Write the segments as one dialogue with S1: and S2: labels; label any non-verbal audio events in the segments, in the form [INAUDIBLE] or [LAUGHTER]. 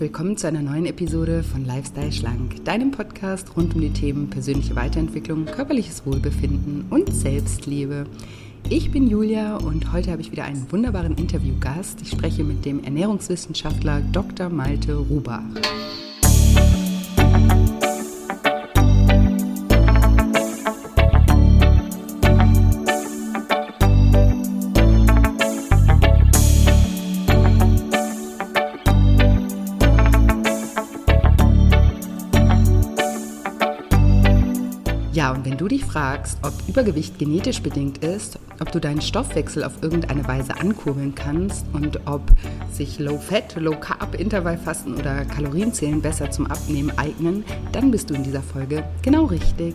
S1: willkommen zu einer neuen Episode von Lifestyle Schlank, deinem Podcast rund um die Themen persönliche Weiterentwicklung, körperliches Wohlbefinden und Selbstliebe. Ich bin Julia und heute habe ich wieder einen wunderbaren Interviewgast. Ich spreche mit dem Ernährungswissenschaftler Dr. Malte Rubach. Fragst, ob Übergewicht genetisch bedingt ist, ob du deinen Stoffwechsel auf irgendeine Weise ankurbeln kannst und ob sich Low Fat, Low Carb, Intervallfasten oder Kalorienzählen besser zum Abnehmen eignen, dann bist du in dieser Folge genau richtig.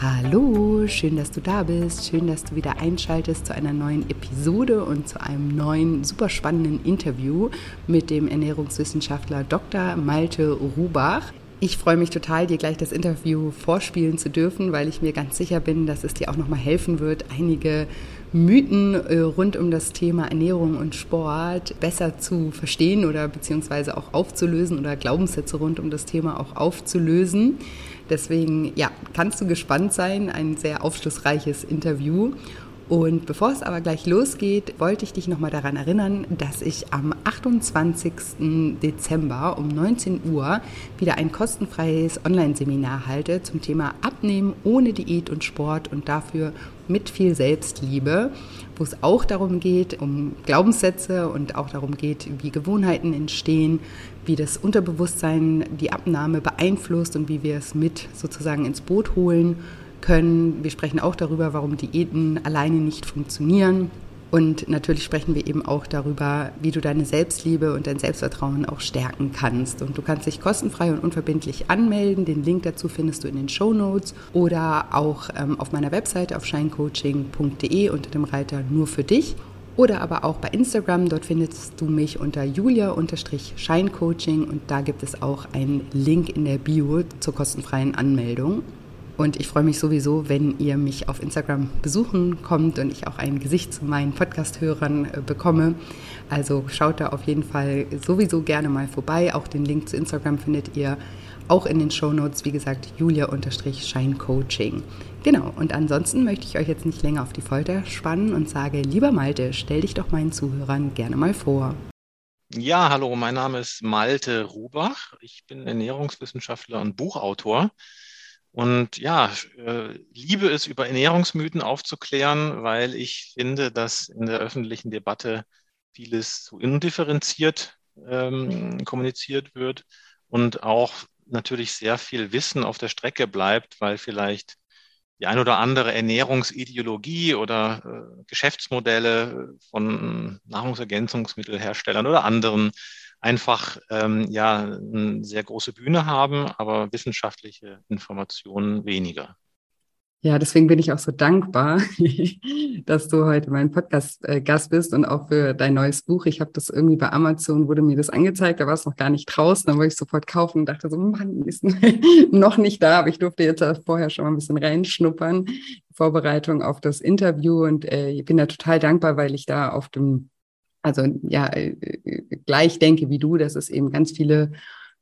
S1: Hallo, schön, dass du da bist. Schön, dass du wieder einschaltest zu einer neuen Episode und zu einem neuen, super spannenden Interview mit dem Ernährungswissenschaftler Dr. Malte Rubach. Ich freue mich total, dir gleich das Interview vorspielen zu dürfen, weil ich mir ganz sicher bin, dass es dir auch nochmal helfen wird, einige Mythen äh, rund um das Thema Ernährung und Sport besser zu verstehen oder beziehungsweise auch aufzulösen oder Glaubenssätze rund um das Thema auch aufzulösen. Deswegen, ja, kannst du gespannt sein. Ein sehr aufschlussreiches Interview. Und bevor es aber gleich losgeht, wollte ich dich nochmal daran erinnern, dass ich am 28. Dezember um 19 Uhr wieder ein kostenfreies Online-Seminar halte zum Thema Abnehmen ohne Diät und Sport und dafür mit viel Selbstliebe, wo es auch darum geht, um Glaubenssätze und auch darum geht, wie Gewohnheiten entstehen, wie das Unterbewusstsein die Abnahme beeinflusst und wie wir es mit sozusagen ins Boot holen können. Wir sprechen auch darüber, warum Diäten alleine nicht funktionieren. Und natürlich sprechen wir eben auch darüber, wie du deine Selbstliebe und dein Selbstvertrauen auch stärken kannst. Und du kannst dich kostenfrei und unverbindlich anmelden. Den Link dazu findest du in den Show Notes oder auch ähm, auf meiner Webseite auf shinecoaching.de unter dem Reiter nur für dich. Oder aber auch bei Instagram, dort findest du mich unter julia-scheincoaching und da gibt es auch einen Link in der Bio zur kostenfreien Anmeldung. Und ich freue mich sowieso, wenn ihr mich auf Instagram besuchen kommt und ich auch ein Gesicht zu meinen Podcast-Hörern äh, bekomme. Also schaut da auf jeden Fall sowieso gerne mal vorbei. Auch den Link zu Instagram findet ihr auch in den Show Notes, wie gesagt, julia-scheincoaching. Genau, und ansonsten möchte ich euch jetzt nicht länger auf die Folter spannen und sage, lieber Malte, stell dich doch meinen Zuhörern gerne mal vor.
S2: Ja, hallo, mein Name ist Malte Rubach. Ich bin Ernährungswissenschaftler und Buchautor. Und ja, äh, liebe es, über Ernährungsmythen aufzuklären, weil ich finde, dass in der öffentlichen Debatte vieles zu indifferenziert ähm, kommuniziert wird und auch natürlich sehr viel Wissen auf der Strecke bleibt, weil vielleicht die ein oder andere Ernährungsideologie oder äh, Geschäftsmodelle von Nahrungsergänzungsmittelherstellern oder anderen einfach ähm, ja eine sehr große Bühne haben, aber wissenschaftliche Informationen weniger.
S1: Ja, deswegen bin ich auch so dankbar, [LAUGHS] dass du heute mein Podcast-Gast äh, bist und auch für dein neues Buch. Ich habe das irgendwie bei Amazon, wurde mir das angezeigt, da war es noch gar nicht draußen, dann wollte ich sofort kaufen und dachte so, Mann, ist [LAUGHS] noch nicht da, aber ich durfte jetzt vorher schon mal ein bisschen reinschnuppern, Vorbereitung auf das Interview und äh, ich bin da total dankbar, weil ich da auf dem also ja, äh, äh, gleich denke wie du, dass es eben ganz viele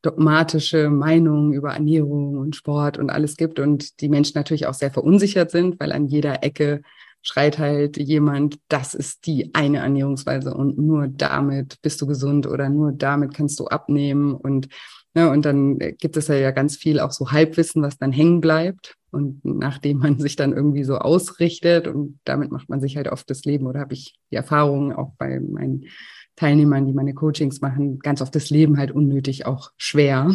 S1: dogmatische Meinungen über Ernährung und Sport und alles gibt und die Menschen natürlich auch sehr verunsichert sind, weil an jeder Ecke schreit halt jemand, das ist die eine Ernährungsweise und nur damit bist du gesund oder nur damit kannst du abnehmen und ne, und dann gibt es ja ganz viel auch so Halbwissen, was dann hängen bleibt und nachdem man sich dann irgendwie so ausrichtet und damit macht man sich halt oft das Leben oder habe ich die Erfahrung auch bei meinen Teilnehmern, die meine Coachings machen, ganz oft das Leben halt unnötig auch schwer.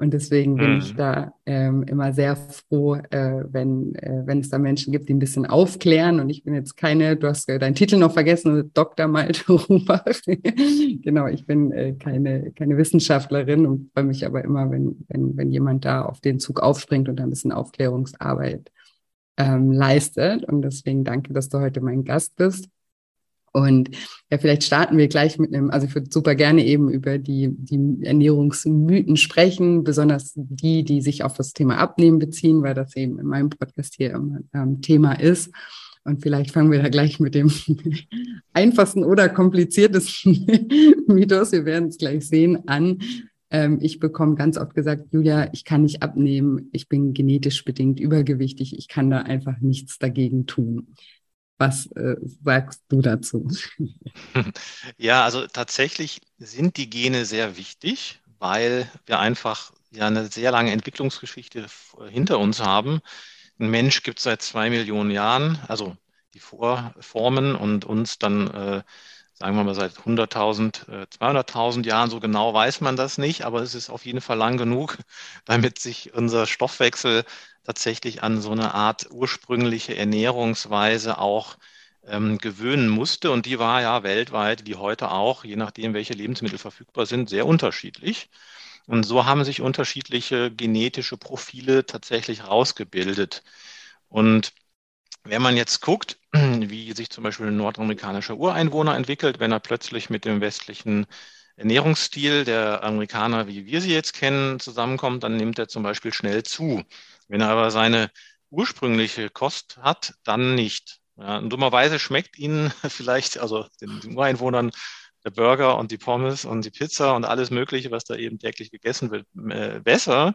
S1: Und deswegen bin mhm. ich da ähm, immer sehr froh, äh, wenn, äh, wenn es da Menschen gibt, die ein bisschen aufklären. Und ich bin jetzt keine, du hast äh, deinen Titel noch vergessen, Dr. Malte [LAUGHS] Rubach. genau, ich bin äh, keine, keine Wissenschaftlerin und freue mich aber immer, wenn, wenn, wenn jemand da auf den Zug aufspringt und ein bisschen Aufklärungsarbeit ähm, leistet. Und deswegen danke, dass du heute mein Gast bist. Und ja, vielleicht starten wir gleich mit einem, also ich würde super gerne eben über die, die Ernährungsmythen sprechen, besonders die, die sich auf das Thema Abnehmen beziehen, weil das eben in meinem Podcast hier immer ähm, Thema ist. Und vielleicht fangen wir da gleich mit dem [LAUGHS] einfachsten oder kompliziertesten [LAUGHS] Mythos, wir werden es gleich sehen, an. Ähm, ich bekomme ganz oft gesagt, Julia, ich kann nicht abnehmen, ich bin genetisch bedingt übergewichtig, ich kann da einfach nichts dagegen tun. Was äh, sagst du dazu? [LAUGHS]
S2: Ja, also tatsächlich sind die Gene sehr wichtig, weil wir einfach ja eine sehr lange Entwicklungsgeschichte hinter uns haben. Ein Mensch gibt es seit zwei Millionen Jahren, also die Vorformen und uns dann, äh, sagen wir mal, seit 100.000, äh, 200.000 Jahren. So genau weiß man das nicht, aber es ist auf jeden Fall lang genug, [LAUGHS] damit sich unser Stoffwechsel tatsächlich an so eine Art ursprüngliche Ernährungsweise auch ähm, gewöhnen musste. Und die war ja weltweit, wie heute auch, je nachdem, welche Lebensmittel verfügbar sind, sehr unterschiedlich. Und so haben sich unterschiedliche genetische Profile tatsächlich rausgebildet. Und wenn man jetzt guckt, [CLEARS THROAT] wie sich zum Beispiel ein nordamerikanischer Ureinwohner entwickelt, wenn er plötzlich mit dem westlichen Ernährungsstil der Amerikaner, wie wir sie jetzt kennen, zusammenkommt, dann nimmt er zum Beispiel schnell zu. Wenn er aber seine ursprüngliche Kost hat, dann nicht. Ja, dummerweise schmeckt ihnen [LAUGHS] vielleicht, also den, den Ureinwohnern, der Burger und die Pommes und die Pizza und alles Mögliche, was da eben täglich gegessen wird, äh, besser.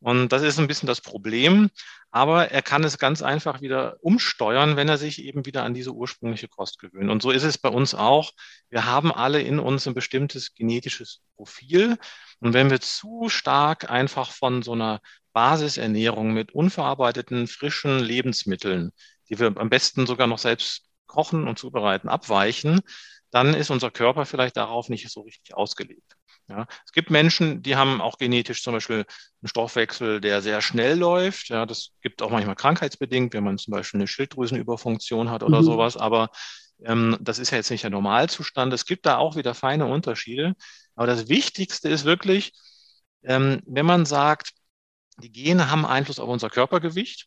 S2: Und das ist ein bisschen das Problem. Aber er kann es ganz einfach wieder umsteuern, wenn er sich eben wieder an diese ursprüngliche Kost gewöhnt. Und so ist es bei uns auch. Wir haben alle in uns ein bestimmtes genetisches Profil. Und wenn wir zu stark einfach von so einer Basisernährung mit unverarbeiteten, frischen Lebensmitteln, die wir am besten sogar noch selbst kochen und zubereiten, abweichen, dann ist unser Körper vielleicht darauf nicht so richtig ausgelegt. Ja, es gibt Menschen, die haben auch genetisch zum Beispiel einen Stoffwechsel, der sehr schnell läuft. Ja, das gibt auch manchmal krankheitsbedingt, wenn man zum Beispiel eine Schilddrüsenüberfunktion hat oder mhm. sowas. Aber ähm, das ist ja jetzt nicht der Normalzustand. Es gibt da auch wieder feine Unterschiede. Aber das Wichtigste ist wirklich, ähm, wenn man sagt, die Gene haben Einfluss auf unser Körpergewicht,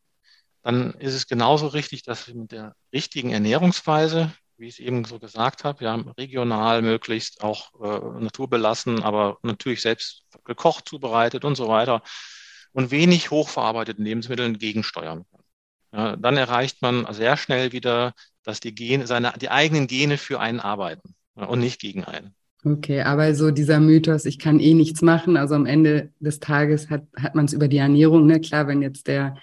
S2: dann ist es genauso richtig, dass wir mit der richtigen Ernährungsweise, wie ich es eben so gesagt habe, ja, regional möglichst auch äh, naturbelassen, aber natürlich selbst gekocht, zubereitet und so weiter und wenig hochverarbeiteten Lebensmitteln gegensteuern kann. Ja, dann erreicht man sehr schnell wieder, dass die Gene, seine, die eigenen Gene für einen arbeiten ja, und nicht gegen einen.
S1: Okay, aber so dieser Mythos, ich kann eh nichts machen, also am Ende des Tages hat, hat man es über die Ernährung, ne? Klar, wenn jetzt der,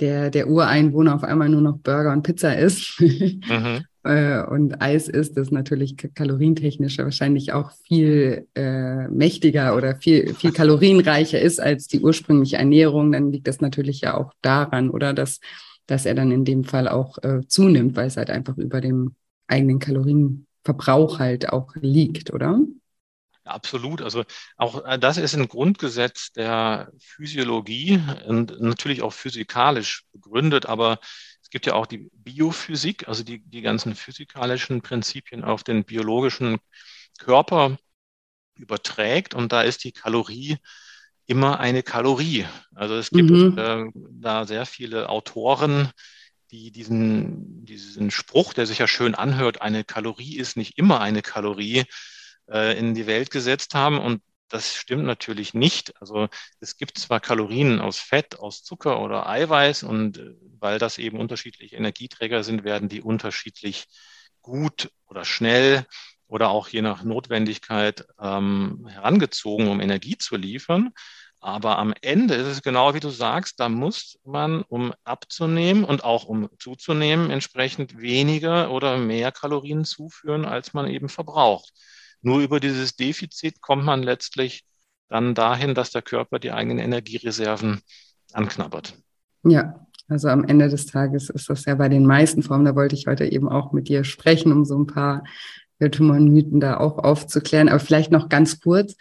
S1: der, der Ureinwohner auf einmal nur noch Burger und Pizza isst, mhm. [LAUGHS] Äh, und Eis ist, das natürlich kalorientechnisch wahrscheinlich auch viel äh, mächtiger oder viel, viel kalorienreicher ist als die ursprüngliche Ernährung, dann liegt das natürlich ja auch daran, oder dass, dass er dann in dem Fall auch äh, zunimmt, weil es halt einfach über dem eigenen Kalorienverbrauch halt auch liegt, oder?
S2: Absolut. Also auch äh, das ist ein Grundgesetz der Physiologie und natürlich auch physikalisch begründet, aber es gibt ja auch die Biophysik, also die, die ganzen physikalischen Prinzipien auf den biologischen Körper überträgt. Und da ist die Kalorie immer eine Kalorie. Also es gibt mhm. äh, da sehr viele Autoren, die diesen, diesen Spruch, der sich ja schön anhört, eine Kalorie ist nicht immer eine Kalorie, äh, in die Welt gesetzt haben. Und das stimmt natürlich nicht. Also es gibt zwar Kalorien aus Fett, aus Zucker oder Eiweiß und äh, weil das eben unterschiedliche Energieträger sind, werden die unterschiedlich gut oder schnell oder auch je nach Notwendigkeit ähm, herangezogen, um Energie zu liefern. Aber am Ende ist es genau wie du sagst, da muss man, um abzunehmen und auch um zuzunehmen, entsprechend weniger oder mehr Kalorien zuführen, als man eben verbraucht. Nur über dieses Defizit kommt man letztlich dann dahin, dass der Körper die eigenen Energiereserven anknabbert.
S1: Ja, also am Ende des Tages ist das ja bei den meisten Formen, da wollte ich heute eben auch mit dir sprechen, um so ein paar Irrtümer da auch aufzuklären. Aber vielleicht noch ganz kurz,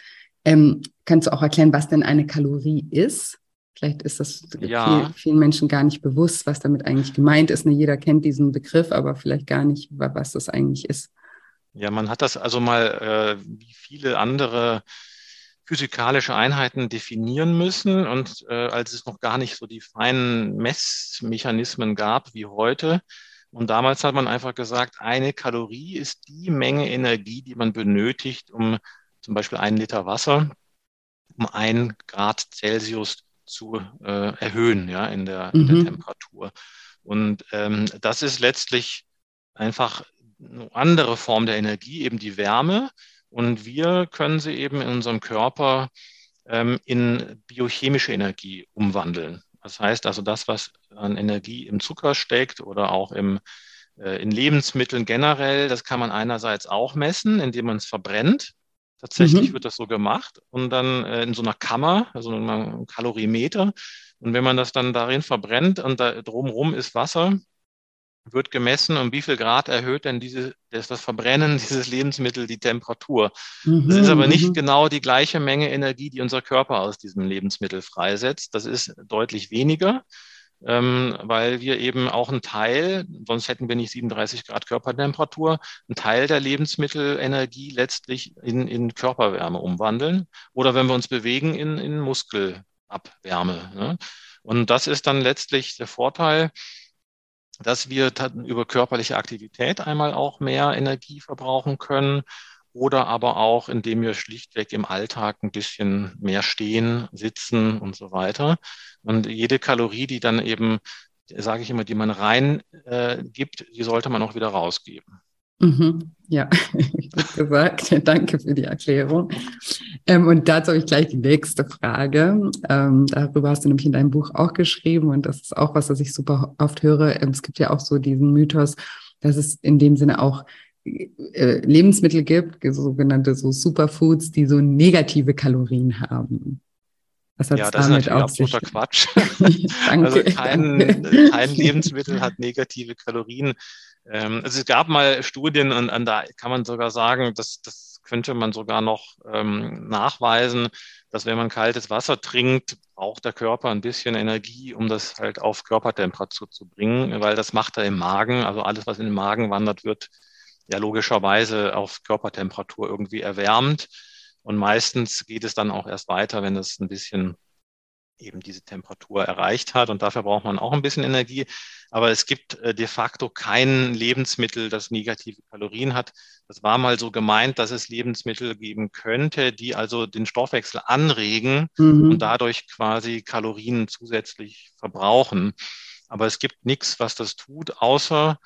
S1: ähm, kannst du auch erklären, was denn eine Kalorie ist? Vielleicht ist das ja. viel, vielen Menschen gar nicht bewusst, was damit eigentlich gemeint ist. Ne, jeder kennt diesen Begriff, aber vielleicht gar nicht, was das eigentlich ist.
S2: Ja, man hat das also mal äh, wie viele andere physikalische Einheiten definieren müssen und äh, als es noch gar nicht so die feinen Messmechanismen gab wie heute. Und damals hat man einfach gesagt, eine Kalorie ist die Menge Energie, die man benötigt, um zum Beispiel einen Liter Wasser um ein Grad Celsius zu äh, erhöhen, ja, in der, mhm. in der Temperatur. Und ähm, das ist letztlich einfach eine andere Form der Energie, eben die Wärme. Und wir können sie eben in unserem Körper ähm, in biochemische Energie umwandeln. Das heißt also, das, was an Energie im Zucker steckt oder auch im, äh, in Lebensmitteln generell, das kann man einerseits auch messen, indem man es verbrennt. Tatsächlich mhm. wird das so gemacht und dann äh, in so einer Kammer, also einem Kalorimeter. Und wenn man das dann darin verbrennt und da drumherum ist Wasser, wird gemessen, um wie viel Grad erhöht denn diese, das, das Verbrennen [LAUGHS] dieses Lebensmittels die Temperatur. Mhm, das ist aber nicht mhm. genau die gleiche Menge Energie, die unser Körper aus diesem Lebensmittel freisetzt. Das ist deutlich weniger, ähm, weil wir eben auch einen Teil, sonst hätten wir nicht 37 Grad Körpertemperatur, einen Teil der Lebensmittelenergie letztlich in, in Körperwärme umwandeln oder wenn wir uns bewegen, in, in Muskelabwärme. Ne? Und das ist dann letztlich der Vorteil, dass wir über körperliche Aktivität einmal auch mehr Energie verbrauchen können oder aber auch, indem wir schlichtweg im Alltag ein bisschen mehr stehen, sitzen und so weiter. Und jede Kalorie, die dann eben, sage ich immer, die man rein äh, gibt, die sollte man auch wieder rausgeben.
S1: Mhm, ja, [LAUGHS] gut gesagt. [LAUGHS] Danke für die Erklärung. Ähm, und dazu habe ich gleich die nächste Frage. Ähm, darüber hast du nämlich in deinem Buch auch geschrieben und das ist auch was, was ich super oft höre. Ähm, es gibt ja auch so diesen Mythos, dass es in dem Sinne auch äh, Lebensmittel gibt, sogenannte so Superfoods, die so negative Kalorien haben.
S2: Was ja, das ist natürlich absoluter Quatsch. [LAUGHS] danke, also kein, kein Lebensmittel hat negative Kalorien. Ähm, also es gab mal Studien und, und da kann man sogar sagen, dass das könnte man sogar noch ähm, nachweisen, dass wenn man kaltes Wasser trinkt, braucht der Körper ein bisschen Energie, um das halt auf Körpertemperatur zu bringen, weil das macht er im Magen. Also alles, was in den Magen wandert, wird ja logischerweise auf Körpertemperatur irgendwie erwärmt. Und meistens geht es dann auch erst weiter, wenn es ein bisschen eben diese Temperatur erreicht hat. Und dafür braucht man auch ein bisschen Energie. Aber es gibt äh, de facto kein Lebensmittel, das negative Kalorien hat. Das war mal so gemeint, dass es Lebensmittel geben könnte, die also den Stoffwechsel anregen mhm. und dadurch quasi Kalorien zusätzlich verbrauchen. Aber es gibt nichts, was das tut, außer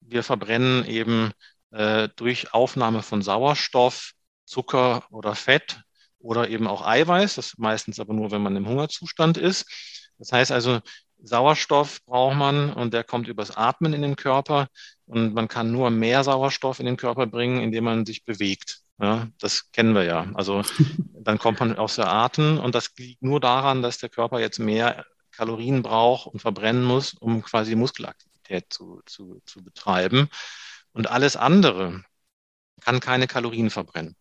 S2: wir verbrennen eben äh, durch Aufnahme von Sauerstoff, Zucker oder Fett oder eben auch Eiweiß, das meistens aber nur, wenn man im Hungerzustand ist. Das heißt also, Sauerstoff braucht man und der kommt übers Atmen in den Körper und man kann nur mehr Sauerstoff in den Körper bringen, indem man sich bewegt. Ja, das kennen wir ja. Also [LAUGHS] dann kommt man aus der Atem und das liegt nur daran, dass der Körper jetzt mehr Kalorien braucht und verbrennen muss, um quasi Muskelaktivität zu, zu, zu betreiben. Und alles andere kann keine Kalorien verbrennen.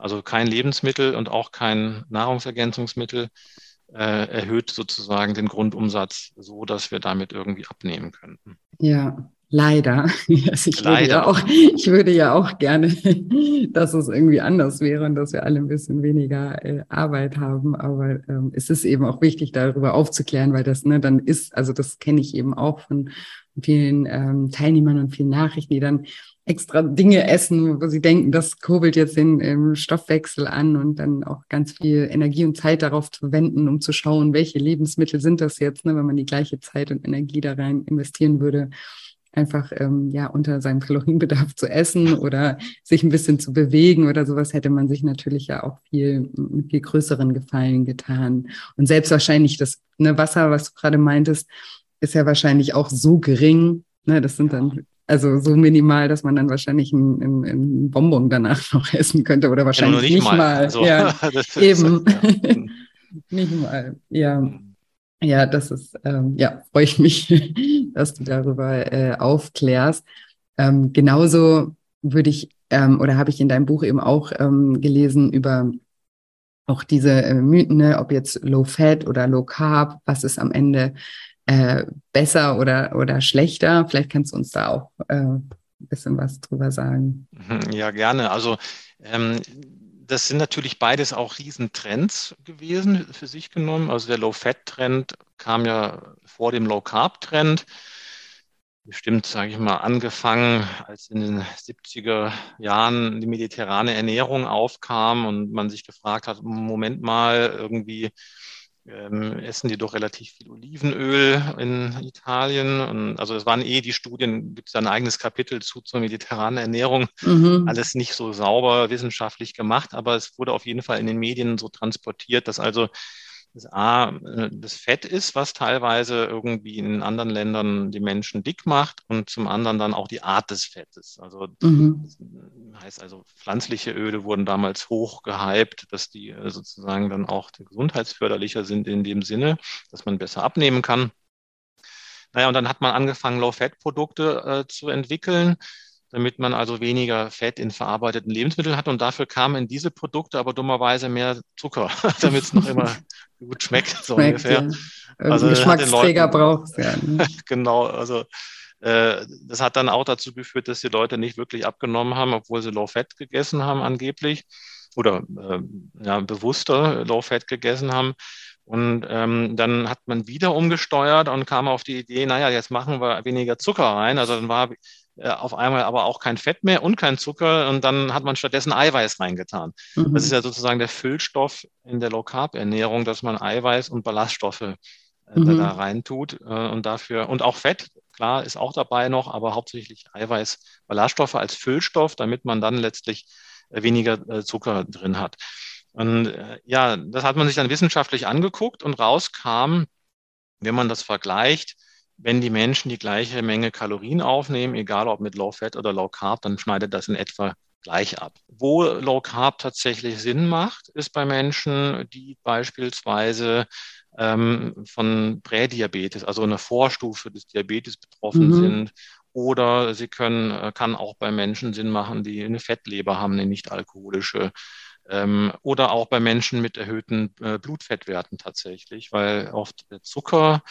S2: Also kein Lebensmittel und auch kein Nahrungsergänzungsmittel äh, erhöht sozusagen den Grundumsatz so, dass wir damit irgendwie abnehmen könnten.
S1: Ja, leider. [LAUGHS] Also ich, leider. Würde ja auch, ich würde ja auch gerne, [LAUGHS] dass es irgendwie anders wäre und dass wir alle ein bisschen weniger äh, Arbeit haben. Aber ähm, es ist eben auch wichtig, darüber aufzuklären, weil das ne, dann ist, also das kenne ich eben auch von vielen ähm, Teilnehmern und vielen Nachrichten, die dann extra Dinge essen, wo sie denken, das kurbelt jetzt den ähm, Stoffwechsel an und dann auch ganz viel Energie und Zeit darauf zu wenden, um zu schauen, welche Lebensmittel sind das jetzt, ne, wenn man die gleiche Zeit und Energie da rein investieren würde, einfach ähm, ja unter seinem Kalorienbedarf zu essen oder sich ein bisschen zu bewegen oder sowas, hätte man sich natürlich ja auch viel mit viel größeren Gefallen getan. Und selbst wahrscheinlich das ne, Wasser, was du gerade meintest, ist ja wahrscheinlich auch so gering. Ne, das sind dann also so minimal, dass man dann wahrscheinlich ein, ein, ein Bonbon danach [LAUGHS] noch essen könnte oder wahrscheinlich ja, nicht, nicht, mal. mal. Also, ja, [LAUGHS] eben. Ja. [LAUGHS] nicht mal. Ja. Ja, das ist, ähm, ja, freue ich mich, dass du darüber äh, aufklärst. Ähm, genauso würde ich ähm, oder habe ich in deinem Buch eben auch ähm, gelesen über auch diese äh, Mythen, ne, ob jetzt Low Fat oder Low Carb, was ist am Ende äh, besser oder, oder schlechter? Vielleicht kannst du uns da auch äh, ein bisschen was drüber sagen.
S2: Mhm, ja, gerne. Also ähm, das sind natürlich beides auch Riesentrends gewesen für sich genommen. Also der Low-Fat-Trend kam ja vor dem Low-Carb-Trend. Bestimmt, sage ich mal, angefangen, als in den 70er Jahren die mediterrane Ernährung aufkam und man sich gefragt hat, Moment mal, irgendwie ähm, essen die doch relativ viel Olivenöl in Italien. Und also es waren eh die Studien, gibt es ein eigenes Kapitel zu zur mediterranen Ernährung. Mhm. Alles nicht so sauber wissenschaftlich gemacht, aber es wurde auf jeden Fall in den Medien so transportiert, dass also das A, äh, das Fett ist, was teilweise irgendwie in anderen Ländern die Menschen dick macht und zum anderen dann auch die Art des Fettes. Also mhm. das heißt also, pflanzliche Öle wurden damals hoch gehypt, dass die äh, sozusagen dann auch gesundheitsförderlicher sind in dem Sinne, dass man besser abnehmen kann. Naja, und dann hat man angefangen, Low-Fat-Produkte äh, zu entwickeln damit man also weniger Fett in verarbeiteten Lebensmitteln hat. Und dafür kamen in diese Produkte aber dummerweise mehr Zucker, [LAUGHS] damit es noch immer gut schmeckt, so schmeckt, ungefähr.
S1: Ja. Also Geschmacksträger braucht ja.
S2: Ne? [LAUGHS] genau, also äh, das hat dann auch dazu geführt, dass die Leute nicht wirklich abgenommen haben, obwohl sie Low Fat gegessen haben angeblich oder äh, ja, bewusster Low Fat gegessen haben. Und ähm, dann hat man wieder umgesteuert und kam auf die Idee, naja, jetzt machen wir weniger Zucker rein. Also dann war auf einmal aber auch kein Fett mehr und kein Zucker und dann hat man stattdessen Eiweiß reingetan. Mhm. Das ist ja sozusagen der Füllstoff in der Low Carb Ernährung, dass man Eiweiß und Ballaststoffe äh, mhm. da reintut äh, und dafür und auch Fett klar ist auch dabei noch, aber hauptsächlich Eiweiß, Ballaststoffe als Füllstoff, damit man dann letztlich äh, weniger äh, Zucker drin hat. Und äh, ja, das hat man sich dann wissenschaftlich angeguckt und rauskam, wenn man das vergleicht, wenn die Menschen die gleiche Menge Kalorien aufnehmen, egal ob mit Low Fat oder Low Carb, dann schneidet das in etwa gleich ab. Wo Low Carb tatsächlich Sinn macht, ist bei Menschen, die beispielsweise ähm, von Prädiabetes, also einer Vorstufe des Diabetes betroffen mhm. sind. Oder sie können, äh, kann auch bei Menschen Sinn machen, die eine Fettleber haben, eine nicht alkoholische. Ähm, oder auch bei Menschen mit erhöhten äh, Blutfettwerten tatsächlich, weil oft der Zucker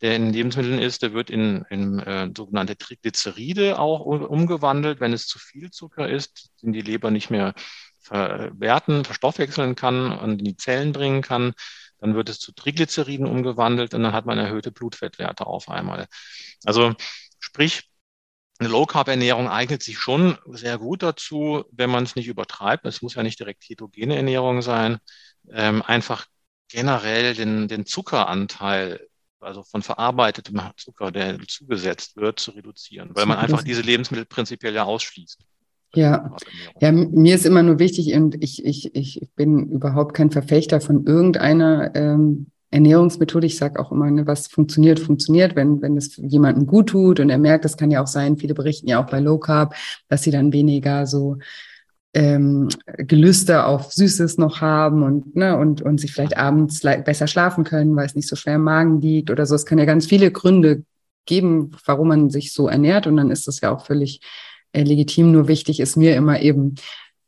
S2: der in Lebensmitteln ist, der wird in, in äh, sogenannte Triglyceride auch umgewandelt. Wenn es zu viel Zucker ist, den die Leber nicht mehr verwerten, verstoffwechseln kann und in die Zellen bringen kann, dann wird es zu Triglyceriden umgewandelt und dann hat man erhöhte Blutfettwerte auf einmal. Also sprich, eine Low-Carb-Ernährung eignet sich schon sehr gut dazu, wenn man es nicht übertreibt. Es muss ja nicht direkt ketogene Ernährung sein. Ähm, einfach generell den, den Zuckeranteil also von verarbeitetem Zucker, der zugesetzt wird, zu reduzieren, weil man einfach diese Lebensmittel prinzipiell ja ausschließt.
S1: Ja. ja, mir ist immer nur wichtig und ich, ich, ich bin überhaupt kein Verfechter von irgendeiner ähm, Ernährungsmethode. Ich sage auch immer, ne, was funktioniert, funktioniert, wenn, wenn es jemandem gut tut und er merkt, das kann ja auch sein, viele berichten ja auch bei Low Carb, dass sie dann weniger so ähm, Gelüste auf Süßes noch haben und, ne, und, und sich vielleicht abends besser schlafen können, weil es nicht so schwer im Magen liegt oder so. Es kann ja ganz viele Gründe geben, warum man sich so ernährt und dann ist das ja auch völlig äh, legitim. Nur wichtig ist mir immer eben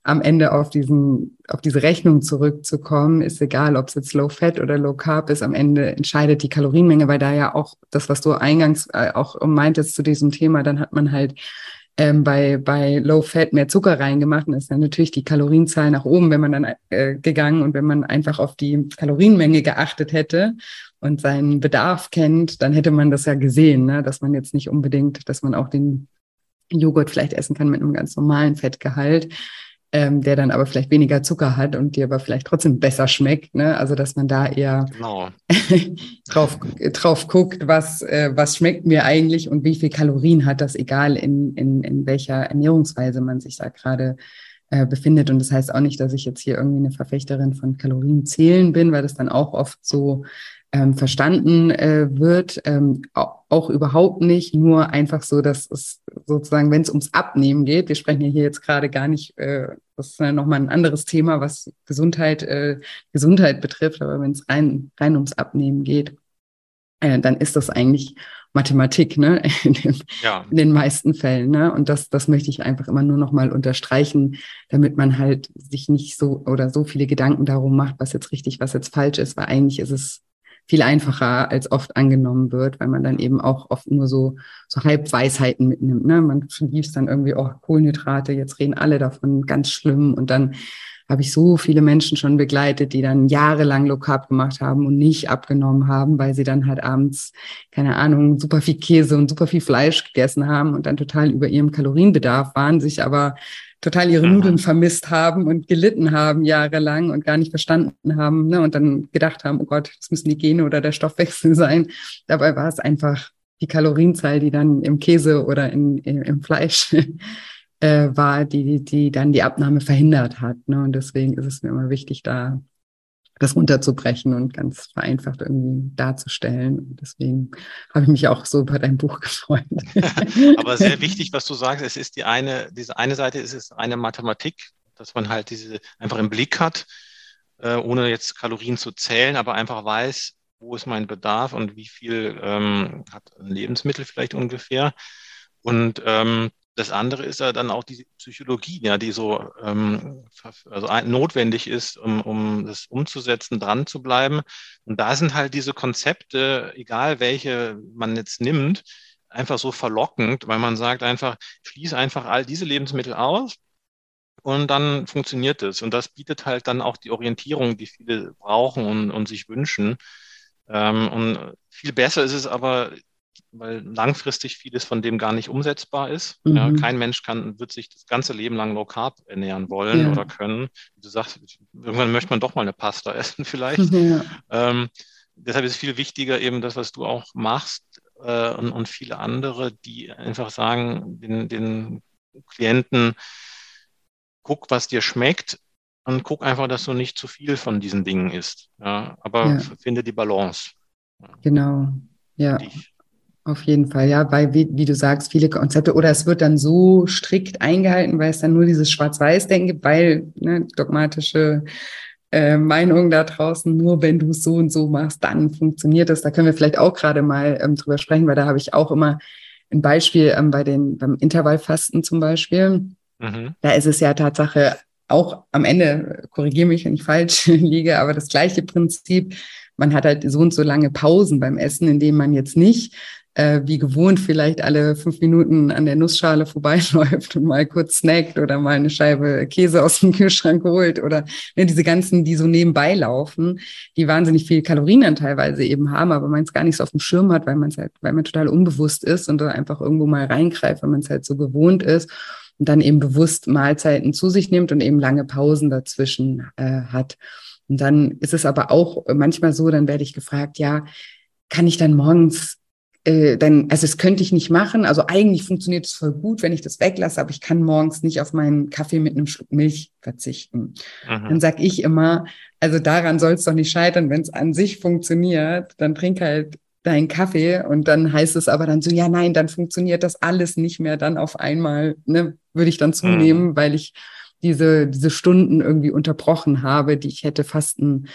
S1: am Ende auf diesen, auf diese Rechnung zurückzukommen, ist egal, ob es jetzt Low Fat oder Low Carb ist, am Ende entscheidet die Kalorienmenge, weil da ja auch das, was du eingangs äh, auch meintest zu diesem Thema, dann hat man halt ähm, bei, bei Low Fat mehr Zucker reingemacht. Und ist dann natürlich die Kalorienzahl nach oben, wenn man dann äh, gegangen und wenn man einfach auf die Kalorienmenge geachtet hätte und seinen Bedarf kennt, dann hätte man das ja gesehen, ne? dass man jetzt nicht unbedingt, dass man auch den Joghurt vielleicht essen kann mit einem ganz normalen Fettgehalt ähm, der dann aber vielleicht weniger Zucker hat und dir aber vielleicht trotzdem besser schmeckt. Ne? Also dass man da eher genau. [LAUGHS] drauf, drauf guckt, was, äh, was schmeckt mir eigentlich und wie viel Kalorien hat das, egal in, in, in welcher Ernährungsweise man sich da gerade äh, befindet. Und das heißt auch nicht, dass ich jetzt hier irgendwie eine Verfechterin von Kalorienzählen bin, weil das dann auch oft so ähm, verstanden äh, wird, ähm, auch, überhaupt nicht, nur einfach so, dass es sozusagen, wenn es ums Abnehmen geht, wir sprechen ja hier jetzt gerade gar nicht, äh, das ist ja nochmal ein anderes Thema, was Gesundheit, äh, Gesundheit betrifft, aber wenn es rein, rein ums Abnehmen geht, äh, dann ist das eigentlich Mathematik, ne? [LAUGHS] In, dem, ja. in, den meisten Fällen, ne? Und das, das möchte ich einfach immer nur nochmal unterstreichen, damit man halt sich nicht so oder so viele Gedanken darum macht, was jetzt richtig, was jetzt falsch ist, weil eigentlich ist es viel einfacher als oft angenommen wird, weil man dann eben auch oft nur so, so Halbweisheiten mitnimmt. Ne? Man liest dann irgendwie, oh, Kohlenhydrate, jetzt reden alle davon, ganz schlimm. Und dann habe ich so viele Menschen schon begleitet, die dann jahrelang Low Carb gemacht haben und nicht abgenommen haben, weil sie dann halt abends, keine Ahnung, super viel Käse und super viel Fleisch gegessen haben und dann total über ihrem Kalorienbedarf waren, sich aber total ihre mhm. Nudeln vermisst haben und gelitten haben jahrelang und gar nicht verstanden haben ne, und dann gedacht haben, oh Gott, das müssen die Gene oder der Stoffwechsel [LAUGHS] sein. Dabei war es einfach die Kalorienzahl, die dann im Käse oder in, im Fleisch [LAUGHS] äh, war, die, die dann die Abnahme verhindert hat. Ne? Und deswegen ist es mir immer wichtig, da das runterzubrechen und ganz vereinfacht irgendwie darzustellen. Und deswegen habe ich mich auch so bei deinem Buch [LAUGHS] gefreut. [LAUGHS]
S2: Aber sehr wichtig, was du sagst, es ist die eine, diese eine Seite es ist eine Mathematik, dass man halt diese einfach im Blick hat, äh, ohne jetzt Kalorien zu zählen, aber einfach weiß, wo ist mein Bedarf und wie viel ähm, hat ein Lebensmittel vielleicht ungefähr. Und ähm, das andere ist ja dann auch die Psychologie, ja, die so ähm, also notwendig ist, um, um das umzusetzen, dran zu bleiben. Und da sind halt diese Konzepte, egal welche man jetzt nimmt, einfach so verlockend, weil man sagt einfach, schließe einfach all diese Lebensmittel aus und dann funktioniert es. Und das bietet halt dann auch die Orientierung, die viele brauchen und, und sich wünschen. Ähm, und viel besser ist es aber, weil langfristig vieles von dem gar nicht umsetzbar ist. Mhm. Ja, kein Mensch kann, wird sich das ganze Leben lang low carb ernähren wollen ja. oder können. Wie du sagst, irgendwann möchte man doch mal eine Pasta [LAUGHS] essen vielleicht. Ja. Ähm, deshalb ist es viel wichtiger eben das, was du auch machst äh, und, und, viele andere, die einfach sagen, den, den Klienten, guck, was dir schmeckt und guck einfach, dass du nicht zu viel von diesen Dingen isst. Ja, aber finde die Balance.
S1: Genau, ja. Dich. Auf jeden Fall, ja, weil, wie, wie, du sagst, viele Konzepte oder es wird dann so strikt eingehalten, weil es dann nur dieses Schwarz-Weiß-Denken gibt, weil ne, dogmatische äh, Meinungen da draußen, nur wenn du es so und so machst, dann funktioniert das. Da können wir vielleicht auch gerade mal ähm, drüber sprechen, weil da habe ich auch immer ein Beispiel ähm, bei den, beim Intervallfasten zum Beispiel. Mhm. Da ist es ja Tatsache auch am Ende, korrigiere mich, wenn ich falsch [LAUGHS] liege, aber das gleiche Prinzip. Man hat halt so und so lange Pausen beim Essen, indem man jetzt nicht äh, wie gewohnt vielleicht alle fünf Minuten an der Nussschale vorbeiläuft und mal kurz snackt oder mal eine Scheibe Käse aus dem Kühlschrank holt oder ne, diese ganzen, die so nebenbei laufen, die wahnsinnig viel Kalorien dann teilweise eben haben, aber man es gar nicht so auf dem Schirm hat, weil man es halt, weil man total unbewusst ist und da einfach irgendwo mal reingreift, weil man es halt so gewohnt ist und dann eben bewusst Mahlzeiten zu sich nimmt und eben lange Pausen dazwischen äh, hat. Und dann ist es aber auch manchmal so, dann werde ich gefragt, ja, kann ich dann morgens äh, dann, also das könnte ich nicht machen. Also eigentlich funktioniert es voll gut, wenn ich das weglasse, aber ich kann morgens nicht auf meinen Kaffee mit einem Schluck Milch verzichten. Aha. Dann sag ich immer, also daran soll es doch nicht scheitern, wenn es an sich funktioniert, dann trink halt deinen Kaffee und dann heißt es aber dann so, ja nein, dann funktioniert das alles nicht mehr, dann auf einmal, ne, würde ich dann zunehmen, mhm. weil ich diese, diese Stunden irgendwie unterbrochen habe, die ich hätte fasten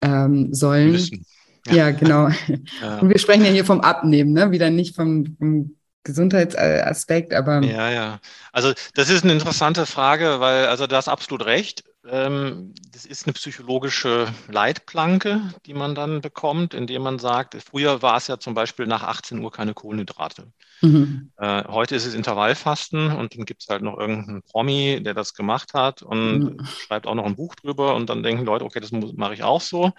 S1: ähm, sollen. Müssen. Ja, genau. [LAUGHS] Ja. Und wir sprechen ja hier vom Abnehmen, ne? Wieder nicht vom, vom Gesundheitsaspekt, aber.
S2: Ja, ja. Also das ist eine interessante Frage, weil, also du hast absolut recht. Ähm, das ist eine psychologische Leitplanke, die man dann bekommt, indem man sagt, früher war es ja zum Beispiel nach 18 Uhr keine Kohlenhydrate. Mhm. Äh, heute ist es Intervallfasten und dann gibt es halt noch irgendeinen Promi, der das gemacht hat und mhm. schreibt auch noch ein Buch drüber und dann denken Leute, okay, das mache ich auch so.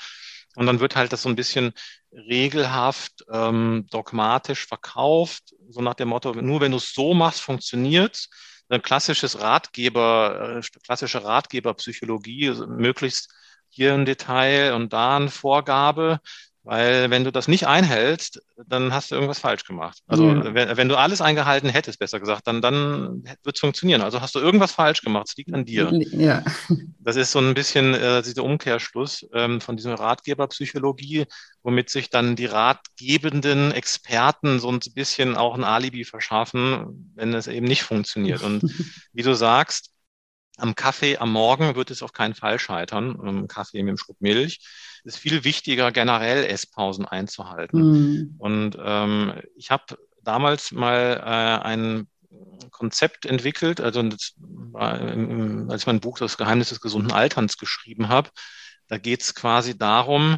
S2: Und dann wird halt das so ein bisschen regelhaft, ähm, dogmatisch verkauft, so nach dem Motto, nur wenn du es so machst, funktioniert Ein klassisches Ratgeber, äh, klassische Ratgeberpsychologie, möglichst hier ein Detail und da eine Vorgabe. Weil wenn du das nicht einhältst, dann hast du irgendwas falsch gemacht. Also ja. wenn, wenn, du alles eingehalten hättest, besser gesagt, dann, dann wird es funktionieren. Also hast du irgendwas falsch gemacht. Es liegt an dir. Ja. [LAUGHS] Das ist so ein bisschen äh, dieser Umkehrschluss ähm, von dieser Ratgeberpsychologie, womit sich dann die ratgebenden Experten so ein bisschen auch ein Alibi verschaffen, wenn es eben nicht funktioniert. Und [LAUGHS] wie du sagst, am Kaffee am Morgen wird es auf keinen Fall scheitern, am Kaffee mit einem Schluck Milch ist viel wichtiger, generell Esspausen einzuhalten. Mhm. Und ähm, ich habe damals mal äh, ein Konzept entwickelt, also war, als ich mein Buch Das Geheimnis des gesunden Alterns geschrieben habe. Da geht es quasi darum,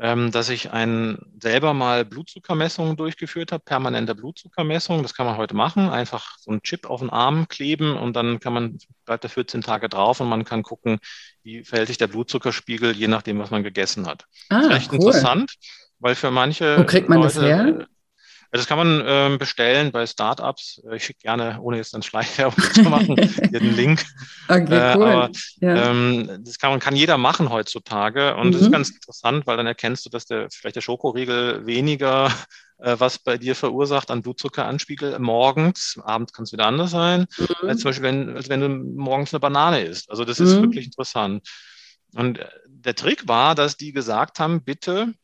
S2: ähm, dass ich ein, selber mal Blutzuckermessungen durchgeführt habe, permanente Blutzuckermessungen. Das kann man heute machen. Einfach so einen Chip auf den Arm kleben und dann kann man, bleibt er 14 Tage drauf und man kann gucken, wie verhält sich der Blutzuckerspiegel, je nachdem, was man gegessen hat. Ah, das ist recht cool. interessant, weil für manche.
S1: Wo kriegt man Leute, das her?
S2: Das kann man ähm, bestellen bei Startups. Äh, ich schicke gerne, ohne jetzt dann Schleichwerbung [LAUGHS] zu machen, hier den Link. [LAUGHS] Okay, äh, cool. Aber, ja. ähm, das kann, man, kann jeder machen heutzutage. Und mhm. das ist mhm. ganz interessant, weil dann erkennst du, dass der vielleicht der Schokoriegel weniger äh, was bei dir verursacht an Blutzuckeranspiegel morgens. Abends kann es wieder anders sein, mhm. als zum Beispiel, wenn, als wenn du morgens eine Banane isst. Also das ist mhm. wirklich interessant. Und äh, der Trick war, dass die gesagt haben, bitte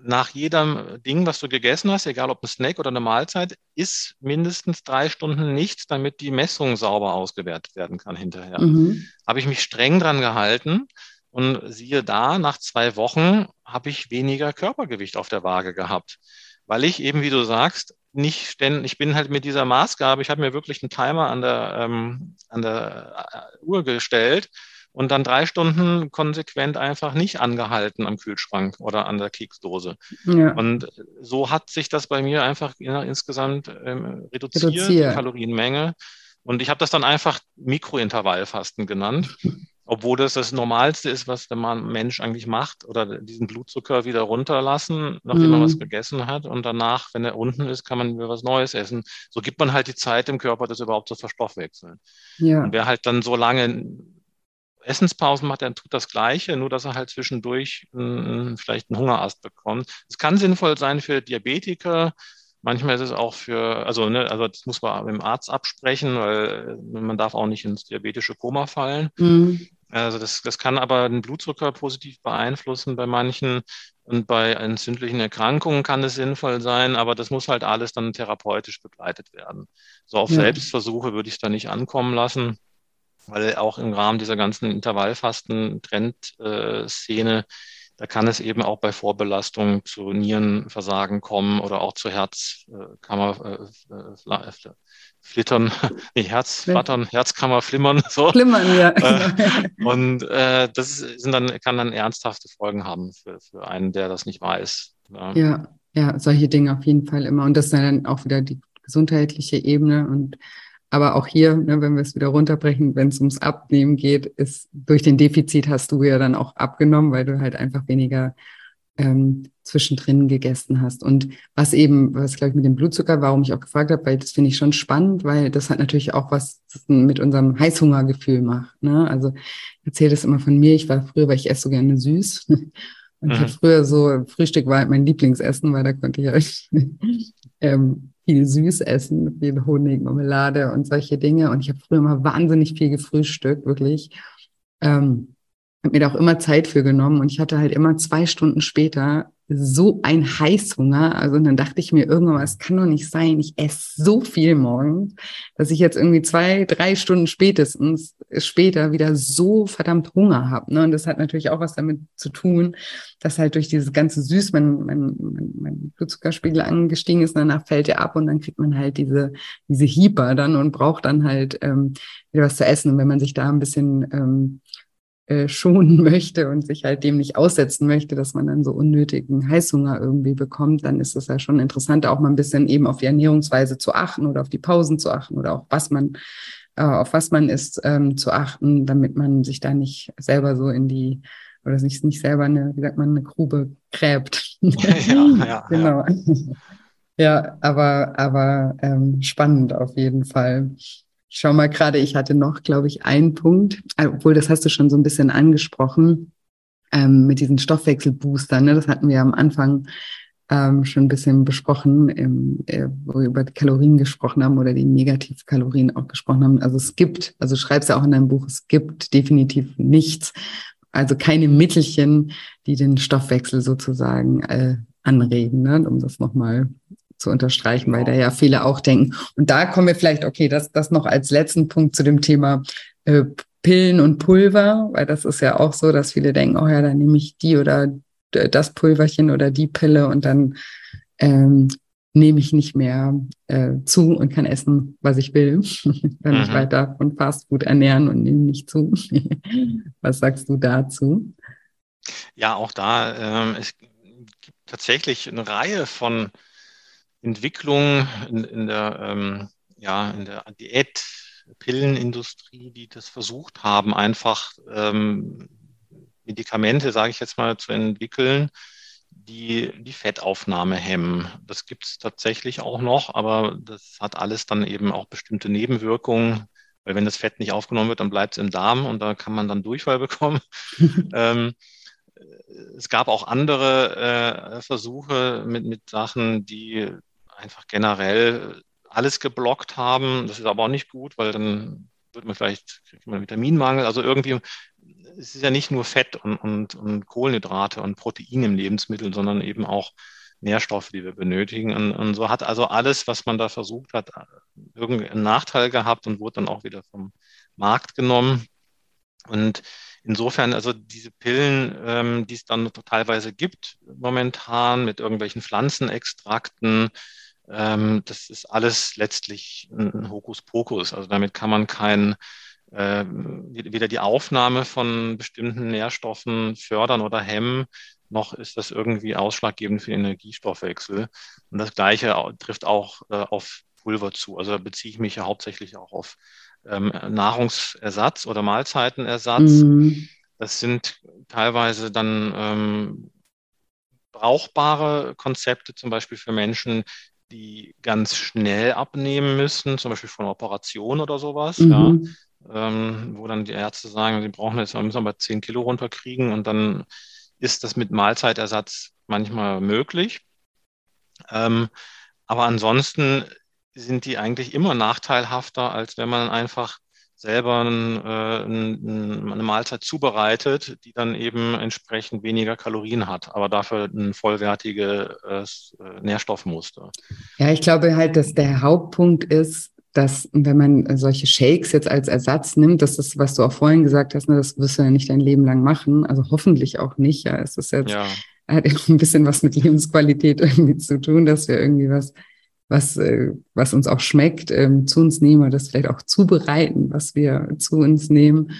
S2: nach jedem Ding, was du gegessen hast, egal ob ein Snack oder eine Mahlzeit, ist mindestens drei Stunden nichts, damit die Messung sauber ausgewertet werden kann hinterher. Mhm. Habe ich mich streng dran gehalten und siehe da, nach zwei Wochen habe ich weniger Körpergewicht auf der Waage gehabt weil ich eben, wie du sagst, nicht ständig, ich bin halt mit dieser Maßgabe, ich habe mir wirklich einen Timer an der, ähm, an der äh, Uhr gestellt und dann drei Stunden konsequent einfach nicht angehalten am Kühlschrank oder an der Keksdose. Ja. Und so hat sich das bei mir einfach ja, insgesamt ähm, reduziert, reduziert, die Kalorienmenge. Und ich habe das dann einfach Mikrointervallfasten genannt obwohl das das Normalste ist, was der Mensch eigentlich macht, oder diesen Blutzucker wieder runterlassen, nachdem mm. man was mhm. gegessen hat. Und danach, wenn er unten ist, kann man wieder was Neues essen. So gibt man halt die Zeit im Körper, das überhaupt zu verstoffwechseln. Ja. Und wer halt dann so lange Essenspausen macht, der tut das Gleiche, nur dass er halt zwischendurch äh, vielleicht einen Hungerast bekommt. Es kann sinnvoll sein für Diabetiker, Manchmal ist es auch für, also, ne, also das muss man mit dem Arzt absprechen, weil man darf auch nicht ins diabetische Koma fallen. Mhm. Also das, das kann aber den Blutzucker positiv beeinflussen bei manchen und bei entzündlichen Erkrankungen kann es sinnvoll sein, aber das muss halt alles dann therapeutisch begleitet werden. So auf ja. Selbstversuche würde ich es da nicht ankommen lassen, weil auch im Rahmen dieser ganzen Intervallfasten-Trend-Szene da kann es eben auch bei Vorbelastung zu Nierenversagen kommen oder auch zu Herzkammer äh, äh, äh, flittern, [LAUGHS] nee, Herzflattern, Herzkammer flimmern, so. Flimmern, ja. [LAUGHS] Und äh, das sind dann, kann dann ernsthafte Folgen haben für, für einen, der das nicht weiß.
S1: Ja. ja, ja, solche Dinge auf jeden Fall immer. Und das ist dann auch wieder die gesundheitliche Ebene und aber auch hier, ne, wenn wir es wieder runterbrechen, wenn es ums Abnehmen geht, ist durch den Defizit hast du ja dann auch abgenommen, weil du halt einfach weniger ähm, zwischendrin gegessen hast. Und was eben, was glaube ich mit dem Blutzucker, warum ich auch gefragt habe, weil das finde ich schon spannend, weil das hat natürlich auch was mit unserem Heißhungergefühl macht. Ne? Also ich erzähle das immer von mir. Ich war früher, weil ich esse so gerne süß. [LAUGHS] Und mhm. ich habe früher so, Frühstück war halt mein Lieblingsessen, weil da konnte ich halt [LAUGHS] ähm, viel süß essen, viel Honig, Marmelade und solche Dinge. Und ich habe früher immer wahnsinnig viel gefrühstückt, wirklich. Ähm, habe mir da auch immer Zeit für genommen und ich hatte halt immer zwei Stunden später so ein Heißhunger. Also dann dachte ich mir irgendwann mal, es kann doch nicht sein. Ich esse so viel morgens, dass ich jetzt irgendwie zwei, drei Stunden spätestens später wieder so verdammt Hunger habe. Ne? Und das hat natürlich auch was damit zu tun, dass halt durch dieses ganze Süß mein, mein, mein, mein Blutzuckerspiegel angestiegen ist. Und danach fällt er ab und dann kriegt man halt diese, diese Hieper dann und braucht dann halt ähm, wieder was zu essen. Und wenn man sich da ein bisschen ähm, äh, schonen [LAUGHS] möchte und sich halt dem nicht aussetzen möchte, dass man dann so unnötigen Heißhunger irgendwie bekommt, dann ist es ja schon interessant, auch mal ein bisschen eben auf die Ernährungsweise zu achten oder auf die Pausen zu achten oder auch was man, äh, auf was man ist, ähm, zu achten, damit man sich da nicht selber so in die oder sich nicht selber eine, wie sagt man, eine Grube gräbt. [LAUGHS] Ja, ja, [LAUGHS] genau. Ja. ja, aber, aber ähm, spannend auf jeden Fall. Schau mal gerade, ich hatte noch, glaube ich, einen Punkt, obwohl das hast du schon so ein bisschen angesprochen, ähm, mit diesen Stoffwechselboostern. Ne? Das hatten wir am Anfang ähm, schon ein bisschen besprochen, im, äh, wo wir über die Kalorien gesprochen haben oder die Negativkalorien auch gesprochen haben. Also es gibt, also schreibst ja auch in deinem Buch, es gibt definitiv nichts, also keine Mittelchen, die den Stoffwechsel sozusagen äh, anregen, ne? um das nochmal zu unterstreichen, weil da ja viele auch denken. Und da kommen wir vielleicht, okay, das, das noch als letzten Punkt zu dem Thema äh, Pillen und Pulver, weil das ist ja auch so, dass viele denken, oh ja, dann nehme ich die oder das Pulverchen oder die Pille und dann ähm, nehme ich nicht mehr äh, zu und kann essen, was ich will, [LAUGHS] kann mich mhm. weiter von Fastfood ernähren und nehme nicht zu. [LAUGHS] was sagst du dazu?
S2: Ja, auch da, ähm, es gibt tatsächlich eine Reihe von Entwicklung in, in der, ähm, ja, in der Diät-Pillenindustrie, die das versucht haben, einfach ähm, Medikamente, sage ich jetzt mal, zu entwickeln, die die Fettaufnahme hemmen. Das gibt es tatsächlich auch noch, aber das hat alles dann eben auch bestimmte Nebenwirkungen, weil wenn das Fett nicht aufgenommen wird, dann bleibt es im Darm und da kann man dann Durchfall bekommen. [LAUGHS] ähm, es gab auch andere äh, Versuche mit, mit Sachen, die einfach generell alles geblockt haben. Das ist aber auch nicht gut, weil dann wird man vielleicht kriegt man Vitaminmangel. Also irgendwie, es ist ja nicht nur Fett und, und, und Kohlenhydrate und Protein im Lebensmittel, sondern eben auch Nährstoffe, die wir benötigen. Und, und, so hat also alles, was man da versucht hat, irgendeinen Nachteil gehabt und wurde dann auch wieder vom Markt genommen. Und insofern, also diese Pillen, ähm, die es dann teilweise gibt momentan mit irgendwelchen Pflanzenextrakten, ähm, das ist alles letztlich ein Hokuspokus. Also damit kann man kein äh, weder die Aufnahme von bestimmten Nährstoffen fördern oder hemmen, noch ist das irgendwie ausschlaggebend für den Energiestoffwechsel. Und das Gleiche trifft auch äh, auf Pulver zu. Also da beziehe ich mich ja hauptsächlich auch auf ähm, Nahrungsersatz oder Mahlzeitenersatz. Mhm. Das sind teilweise dann ähm, brauchbare Konzepte, zum Beispiel für Menschen, die ganz schnell abnehmen müssen, zum Beispiel von Operation oder sowas, mhm. ja, ähm, wo dann die Ärzte sagen, sie brauchen jetzt, müssen aber 10 Kilo runterkriegen und dann ist das mit Mahlzeitersatz manchmal möglich. Ähm, aber ansonsten sind die eigentlich immer nachteilhafter, als wenn man einfach selber ein, äh, eine Mahlzeit zubereitet, die dann eben entsprechend weniger Kalorien hat, aber dafür ein vollwertiges äh, Nährstoffmuster.
S1: Ja, ich glaube halt, dass der Hauptpunkt ist, dass wenn man solche Shakes jetzt als Ersatz nimmt, das ist, was du auch vorhin gesagt hast, ne, das wirst du ja nicht dein Leben lang machen, also hoffentlich auch nicht. Ja, es ist jetzt ja. hat ein bisschen was mit Lebensqualität [LAUGHS] irgendwie zu tun, dass wir irgendwie was was, äh, was uns auch schmeckt, ähm, zu uns nehmen oder das vielleicht auch zubereiten, was wir zu uns nehmen.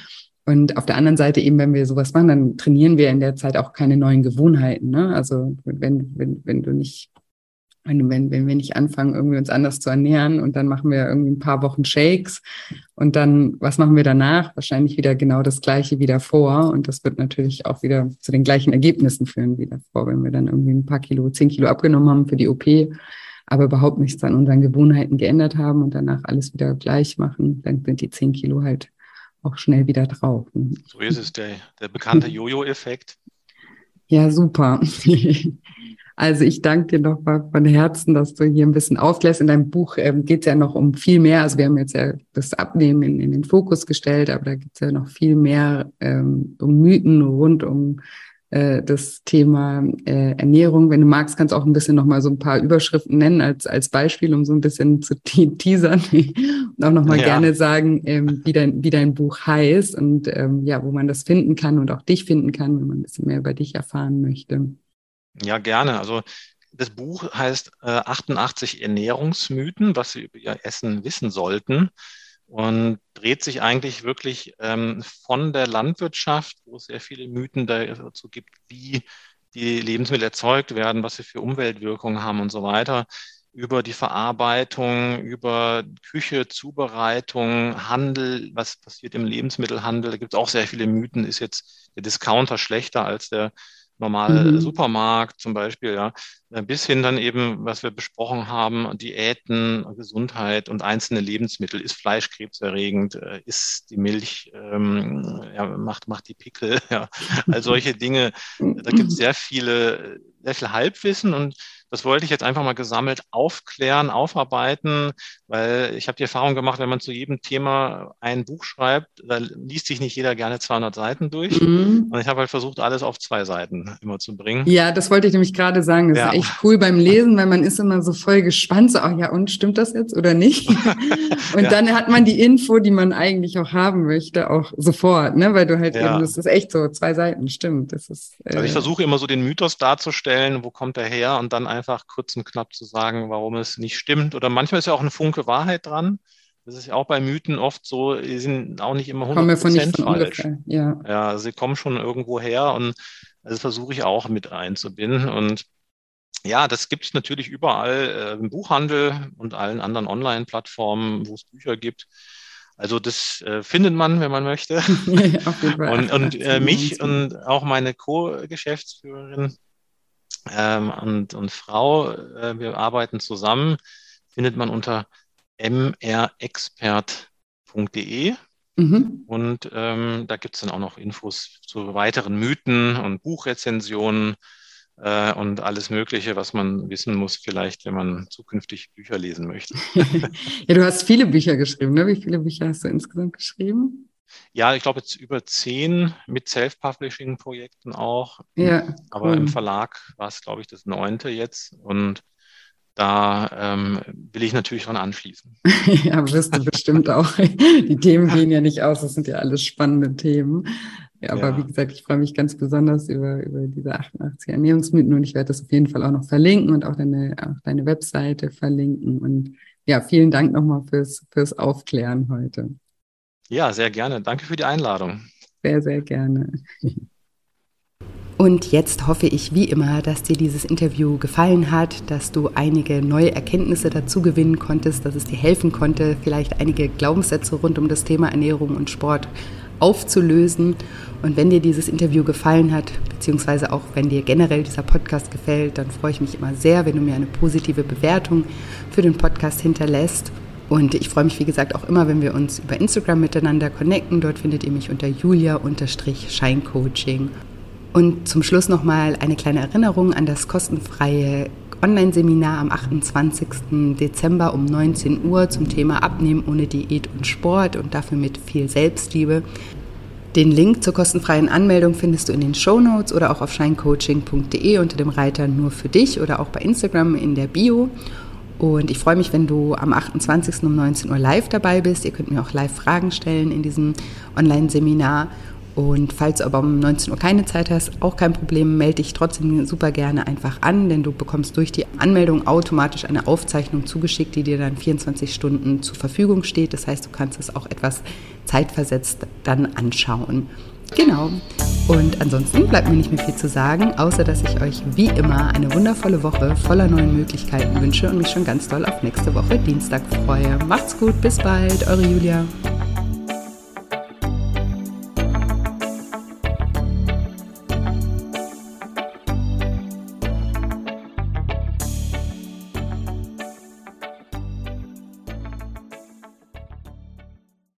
S1: Und auf der anderen Seite eben, wenn wir sowas machen, dann trainieren wir in der Zeit auch keine neuen Gewohnheiten. Ne? Also wenn, wenn, wenn du nicht, wenn, wenn, wenn wir nicht anfangen, irgendwie uns anders zu ernähren und dann machen wir irgendwie ein paar Wochen Shakes und dann, was machen wir danach? Wahrscheinlich wieder genau das Gleiche wieder vor. Und das wird natürlich auch wieder zu den gleichen Ergebnissen führen wie davor, wenn wir dann irgendwie ein paar Kilo, zehn Kilo abgenommen haben für die OP aber überhaupt nichts an unseren Gewohnheiten geändert haben und danach alles wieder gleich machen, dann sind die zehn Kilo halt auch schnell wieder drauf.
S2: So ist es, der, der bekannte [LAUGHS] Jojo-Effekt.
S1: Ja, super. [LAUGHS] Also ich danke dir nochmal von Herzen, dass du hier ein bisschen aufklärst. In deinem Buch ähm, geht es ja noch um viel mehr. Also wir haben jetzt ja das Abnehmen in, in den Fokus gestellt, aber da geht es ja noch viel mehr ähm, um Mythen rund um äh, das Thema äh, Ernährung. Wenn du magst, kannst du auch ein bisschen nochmal so ein paar Überschriften nennen als, als Beispiel, um so ein bisschen zu teasern [LAUGHS] und auch nochmal ja. gerne sagen, ähm, wie, dein, wie dein Buch heißt und ähm, ja, wo man das finden kann und auch dich finden kann, wenn man ein bisschen mehr über dich erfahren möchte.
S2: Ja, gerne. Also das Buch heißt äh, 88 Ernährungsmythen, was Sie über Ihr Essen wissen sollten und dreht sich eigentlich wirklich ähm, von der Landwirtschaft, wo es sehr viele Mythen dazu gibt, wie die Lebensmittel erzeugt werden, was sie für Umweltwirkungen haben und so weiter, über die Verarbeitung, über Küche, Zubereitung, Handel, was passiert im Lebensmittelhandel. Da gibt es auch sehr viele Mythen. Ist jetzt der Discounter schlechter als der normale mhm. Supermarkt zum Beispiel, ja, äh, bis hin dann eben, was wir besprochen haben, Diäten, Gesundheit und einzelne Lebensmittel. Ist Fleisch krebserregend? Äh, ist die Milch, ähm, ja, macht, macht die Pickel? [LAUGHS] Ja, all solche Dinge. Da gibt es sehr viele, sehr viel Halbwissen und das wollte ich jetzt einfach mal gesammelt aufklären, aufarbeiten, weil ich habe die Erfahrung gemacht, wenn man zu jedem Thema ein Buch schreibt, da liest sich nicht jeder gerne 200 Seiten durch. Mhm. Und ich habe halt versucht, alles auf zwei Seiten immer zu bringen.
S1: Ja, das wollte ich nämlich gerade sagen. Das ja. ist echt cool beim Lesen, weil man ist immer so voll gespannt, so, ach ja, und stimmt das jetzt oder nicht? [LAUGHS] und ja. dann hat man die Info, die man eigentlich auch haben möchte, auch sofort, ne? Weil du halt ja. eben, das ist echt so, zwei Seiten, stimmt. Das ist,
S2: äh, also ich versuche immer so den Mythos darzustellen, wo kommt er her und dann einfach einfach kurz und knapp zu sagen, warum es nicht stimmt. Oder manchmal ist ja auch ein Funke Wahrheit dran. Das ist ja auch bei Mythen oft so, die sind auch nicht immer 100% falsch. Ungefähr, ja. ja, sie kommen schon irgendwo her und das versuche ich auch mit einzubinden. Und ja, das gibt es natürlich überall äh, im Buchhandel und allen anderen Online-Plattformen, wo es Bücher gibt. Also das äh, findet man, wenn man möchte. [LAUGHS] und und äh, mich und auch meine Co-Geschäftsführerin ähm, und, und Frau. Äh, wir arbeiten zusammen, findet man unter mrexpert.de. Mhm. Und ähm, da gibt es dann auch noch Infos zu weiteren Mythen und Buchrezensionen äh, und alles Mögliche, was man wissen muss, vielleicht, wenn man zukünftig Bücher lesen möchte. [LAUGHS]
S1: ja, du hast viele Bücher geschrieben, ne? Wie viele Bücher hast du insgesamt geschrieben?
S2: Ja, ich glaube jetzt über zehn mit Self-Publishing-Projekten auch.
S1: Ja, cool.
S2: Aber im Verlag war es, glaube ich, das neunte jetzt. Und da ähm, will ich natürlich dran anschließen. [LAUGHS]
S1: ja, wirst du bestimmt auch. Die Themen gehen ja nicht aus, das sind ja alles spannende Themen. Ja, aber ja. wie gesagt, ich freue mich ganz besonders über, über diese 88 Ernährungsmythen und ich werde das auf jeden Fall auch noch verlinken und auch deine, auch deine Webseite verlinken. Und ja, vielen Dank nochmal fürs, fürs Aufklären heute.
S2: Ja, sehr gerne. Danke für die Einladung.
S1: Sehr, sehr gerne. Und jetzt hoffe ich wie immer, dass dir dieses Interview gefallen hat, dass du einige neue Erkenntnisse dazu gewinnen konntest, dass es dir helfen konnte, vielleicht einige Glaubenssätze rund um das Thema Ernährung und Sport aufzulösen. Und wenn dir dieses Interview gefallen hat, beziehungsweise auch wenn dir generell dieser Podcast gefällt, dann freue ich mich immer sehr, wenn du mir eine positive Bewertung für den Podcast hinterlässt. Und ich freue mich, wie gesagt, auch immer, wenn wir uns über Instagram miteinander connecten. Dort findet ihr mich unter julia-scheincoaching. Und zum Schluss nochmal eine kleine Erinnerung an das kostenfreie Online-Seminar am 28. Dezember um 19 Uhr zum Thema Abnehmen ohne Diät und Sport und dafür mit viel Selbstliebe. Den Link zur kostenfreien Anmeldung findest du in den Show Notes oder auch auf scheincoaching.de unter dem Reiter nur für dich oder auch bei Instagram in der Bio. Und ich freue mich, wenn du am 28. um 19 Uhr live dabei bist. Ihr könnt mir auch live Fragen stellen in diesem Online-Seminar. Und falls du aber um 19 Uhr keine Zeit hast, auch kein Problem, melde dich trotzdem super gerne einfach an, denn du bekommst durch die Anmeldung automatisch eine Aufzeichnung zugeschickt, die dir dann 24 Stunden zur Verfügung steht. Das heißt, du kannst es auch etwas zeitversetzt dann anschauen. Genau. Und ansonsten bleibt mir nicht mehr viel zu sagen, außer dass ich euch wie immer eine wundervolle Woche voller neuen Möglichkeiten wünsche und mich schon ganz doll auf nächste Woche Dienstag freue. Macht's gut, bis bald, eure Julia.